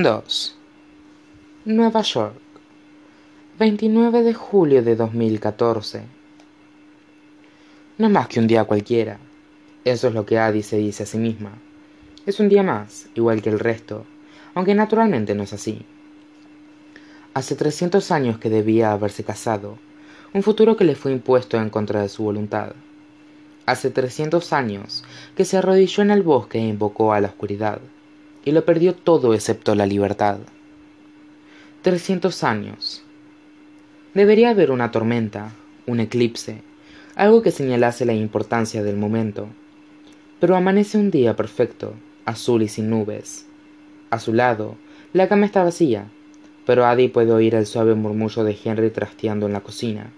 2. Nueva York, 29 de julio de 2014. No es más que un día cualquiera. Eso es lo que Adi se dice a sí misma. Es un día más, igual que el resto, aunque naturalmente no es así. Hace 300 años que debía haberse casado, un futuro que le fue impuesto en contra de su voluntad. Hace 300 años que se arrodilló en el bosque e invocó a la oscuridad, y lo perdió todo excepto la libertad. 300 años. Debería haber una tormenta, un eclipse, algo que señalase la importancia del momento. Pero amanece un día perfecto, azul y sin nubes. A su lado, la cama está vacía, pero Adi puede oír el suave murmullo de Henry trasteando en la cocina.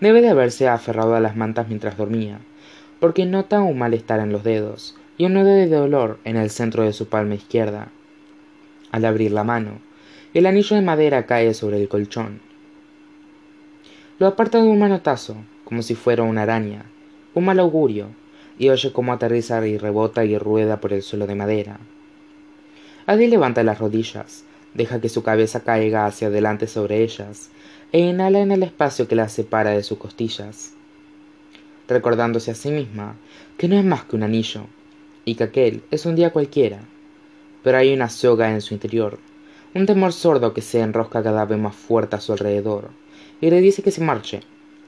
Debe de haberse aferrado a las mantas mientras dormía, porque nota un malestar en los dedos y un nudo de dolor en el centro de su palma izquierda. Al abrir la mano, el anillo de madera cae sobre el colchón. Lo aparta de un manotazo, como si fuera una araña, un mal augurio, y oye cómo aterriza y rebota y rueda por el suelo de madera. Adi levanta las rodillas, deja que su cabeza caiga hacia adelante sobre ellas e inhala en el espacio que la separa de sus costillas, recordándose a sí misma que no es más que un anillo y que aquel es un día cualquiera, pero hay una soga en su interior, un temor sordo que se enrosca cada vez más fuerte a su alrededor y le dice que se marche,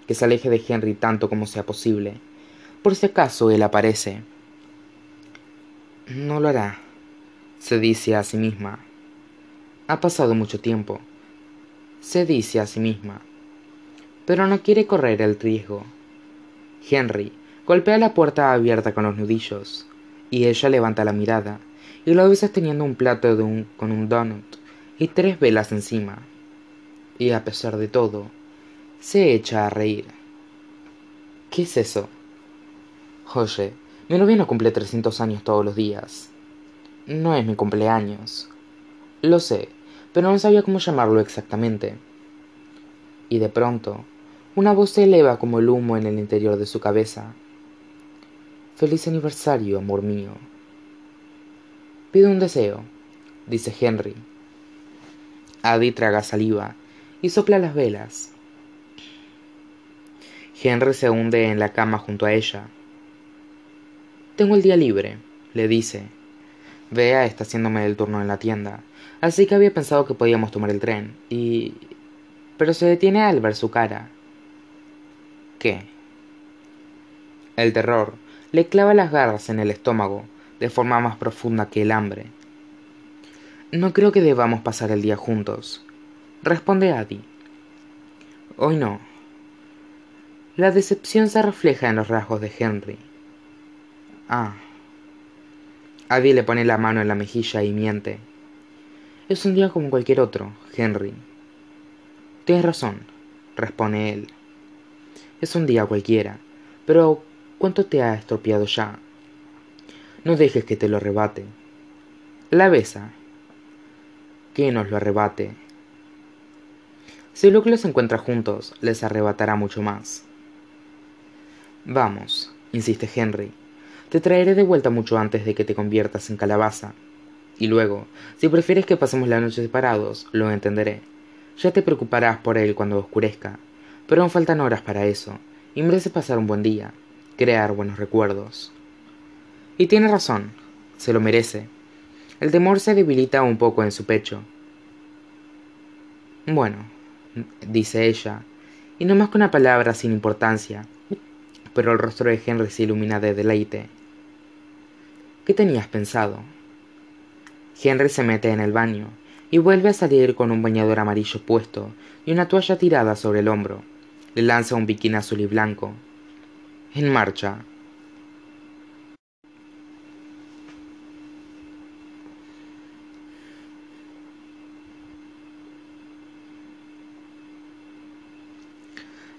que se aleje de Henry tanto como sea posible, por si acaso él aparece. No lo hará, se dice a sí misma, ha pasado mucho tiempo. Se dice a sí misma. Pero no quiere correr el riesgo. Henry golpea la puerta abierta con los nudillos, y ella levanta la mirada, y lo ve sosteniendo un plato con un donut y tres velas encima. Y a pesar de todo, se echa a reír. ¿Qué es eso? Oye, mi novia no cumple 300 años todos los días. No es mi cumpleaños. Lo sé, pero no sabía cómo llamarlo exactamente. Y de pronto, una voz se eleva como el humo en el interior de su cabeza. Feliz aniversario, amor mío. Pido un deseo, dice Henry. Adi traga saliva y sopla las velas. Henry se hunde en la cama junto a ella. Tengo el día libre, le dice. Bea está haciéndome el turno en la tienda, así que había pensado que podíamos tomar el tren, y... pero se detiene al ver su cara. ¿Qué? El terror le clava las garras en el estómago, de forma más profunda que el hambre. No creo que debamos pasar el día juntos, responde Adi. Hoy no. La decepción se refleja en los rasgos de Henry. Ah. Adi le pone la mano en la mejilla y miente. Es un día como cualquier otro, Henry. Tienes razón, responde él. Es un día cualquiera, pero ¿cuánto te ha estropeado ya? No dejes que te lo arrebate. La besa. Que nos lo arrebate. Si Luke los encuentra juntos, les arrebatará mucho más. Vamos, insiste Henry. Te traeré de vuelta mucho antes de que te conviertas en calabaza. Y luego, si prefieres que pasemos la noche separados, lo entenderé. Ya te preocuparás por él cuando oscurezca. Pero aún faltan horas para eso, y merece pasar un buen día, crear buenos recuerdos. Y tiene razón, se lo merece. El temor se debilita un poco en su pecho. Bueno, dice ella, y no más que una palabra sin importancia, pero el rostro de Henry se ilumina de deleite. ¿Qué tenías pensado? Henry se mete en el baño y vuelve a salir con un bañador amarillo puesto y una toalla tirada sobre el hombro. Le lanza un bikini azul y blanco. En marcha.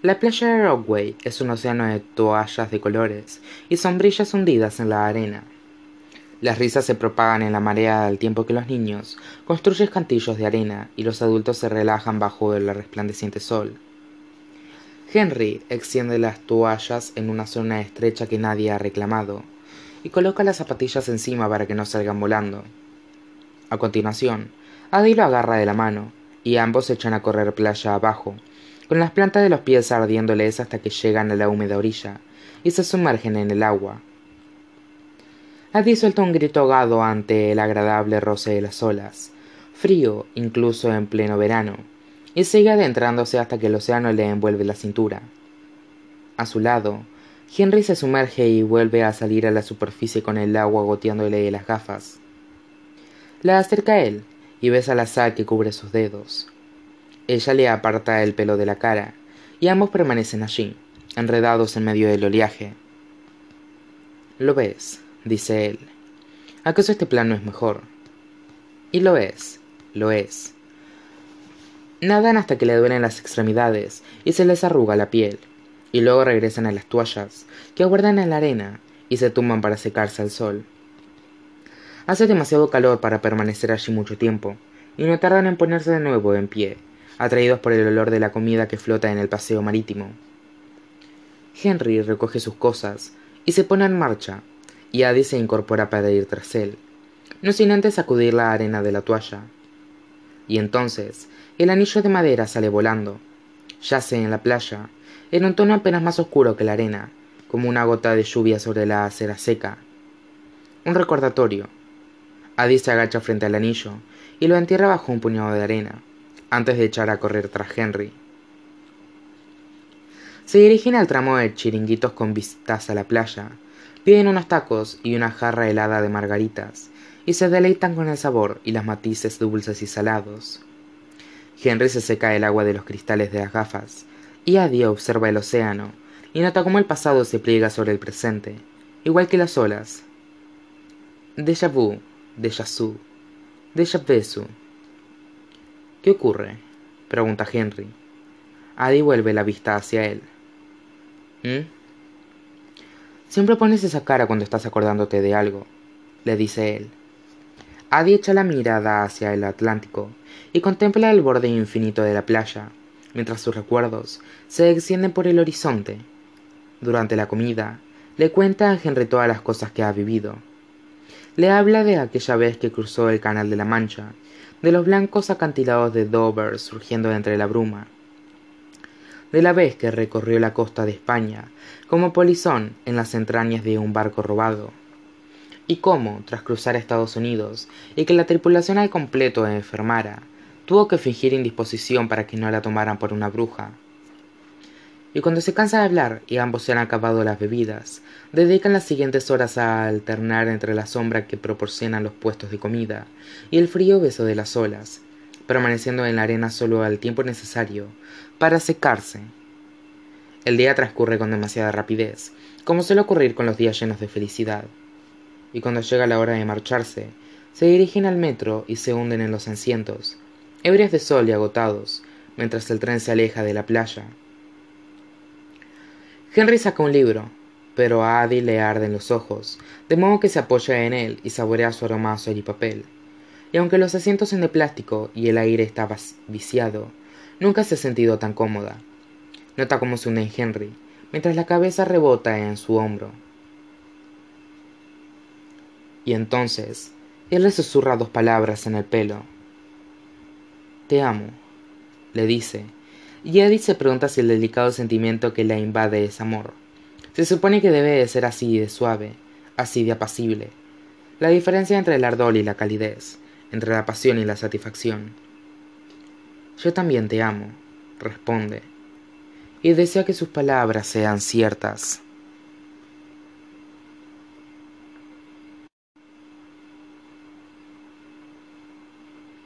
La playa de Rockway es un océano de toallas de colores y sombrillas hundidas en la arena. Las risas se propagan en la marea al tiempo que los niños construyen cantillos de arena y los adultos se relajan bajo el resplandeciente sol. Henry extiende las toallas en una zona estrecha que nadie ha reclamado y coloca las zapatillas encima para que no salgan volando. A continuación, Adi lo agarra de la mano, y ambos se echan a correr playa abajo, con las plantas de los pies ardiéndoles hasta que llegan a la húmeda orilla y se sumergen en el agua. Adi suelta un grito ahogado ante el agradable roce de las olas, frío incluso en pleno verano, y sigue adentrándose hasta que el océano le envuelve la cintura. A su lado, Henry se sumerge y vuelve a salir a la superficie con el agua goteándole de las gafas. La acerca a él y besa la sal que cubre sus dedos. Ella le aparta el pelo de la cara, y ambos permanecen allí, enredados en medio del oleaje. Lo ves, dice él. ¿Acaso este plan no es mejor? Y lo es, lo es. Nadan hasta que le duelen las extremidades y se les arruga la piel, y luego regresan a las toallas, que aguardan en la arena, y se tumban para secarse al sol. Hace demasiado calor para permanecer allí mucho tiempo, y no tardan en ponerse de nuevo en pie, atraídos por el olor de la comida que flota en el paseo marítimo. Henry recoge sus cosas y se pone en marcha, y Adi se incorpora para ir tras él, no sin antes sacudir la arena de la toalla. Y entonces el anillo de madera sale volando, yace en la playa, en un tono apenas más oscuro que la arena, como una gota de lluvia sobre la acera seca. Un recordatorio. Adi se agacha frente al anillo y lo entierra bajo un puñado de arena, antes de echar a correr tras Henry. Se dirigen al tramo de chiringuitos con vistas a la playa, piden unos tacos y una jarra helada de margaritas, y se deleitan con el sabor y las matices dulces y salados. Henry se seca el agua de los cristales de las gafas, y Adi observa el océano, y nota cómo el pasado se pliega sobre el presente, igual que las olas. Déjà vu, déjà su, déjà vu. ¿Qué ocurre? pregunta Henry. Adi vuelve la vista hacia él. ¿Mm? Siempre pones esa cara cuando estás acordándote de algo, le dice él. Adi echa la mirada hacia el Atlántico y contempla el borde infinito de la playa, mientras sus recuerdos se extienden por el horizonte. Durante la comida, le cuenta a Henry todas las cosas que ha vivido. Le habla de aquella vez que cruzó el Canal de la Mancha, de los blancos acantilados de Dover surgiendo entre la bruma, de la vez que recorrió la costa de España como polizón en las entrañas de un barco robado, y cómo, tras cruzar Estados Unidos y que la tripulación al completo enfermara, tuvo que fingir indisposición para que no la tomaran por una bruja. Y cuando se cansa de hablar y ambos se han acabado las bebidas, dedican las siguientes horas a alternar entre la sombra que proporcionan los puestos de comida y el frío beso de las olas, permaneciendo en la arena solo al tiempo necesario para secarse. El día transcurre con demasiada rapidez, como suele ocurrir con los días llenos de felicidad. Y cuando llega la hora de marcharse, se dirigen al metro y se hunden en los asientos, ebrios de sol y agotados, mientras el tren se aleja de la playa. Henry saca un libro, pero a Adi le arden los ojos, de modo que se apoya en él y saborea su aroma a y papel. Y aunque los asientos son de plástico y el aire está viciado, nunca se ha sentido tan cómoda. Nota cómo se en Henry, mientras la cabeza rebota en su hombro. Y entonces, él le susurra dos palabras en el pelo. Te amo, le dice, y Eddie se pregunta si el delicado sentimiento que la invade es amor. Se supone que debe de ser así de suave, así de apacible. La diferencia entre el ardor y la calidez, entre la pasión y la satisfacción. Yo también te amo, responde, y desea que sus palabras sean ciertas.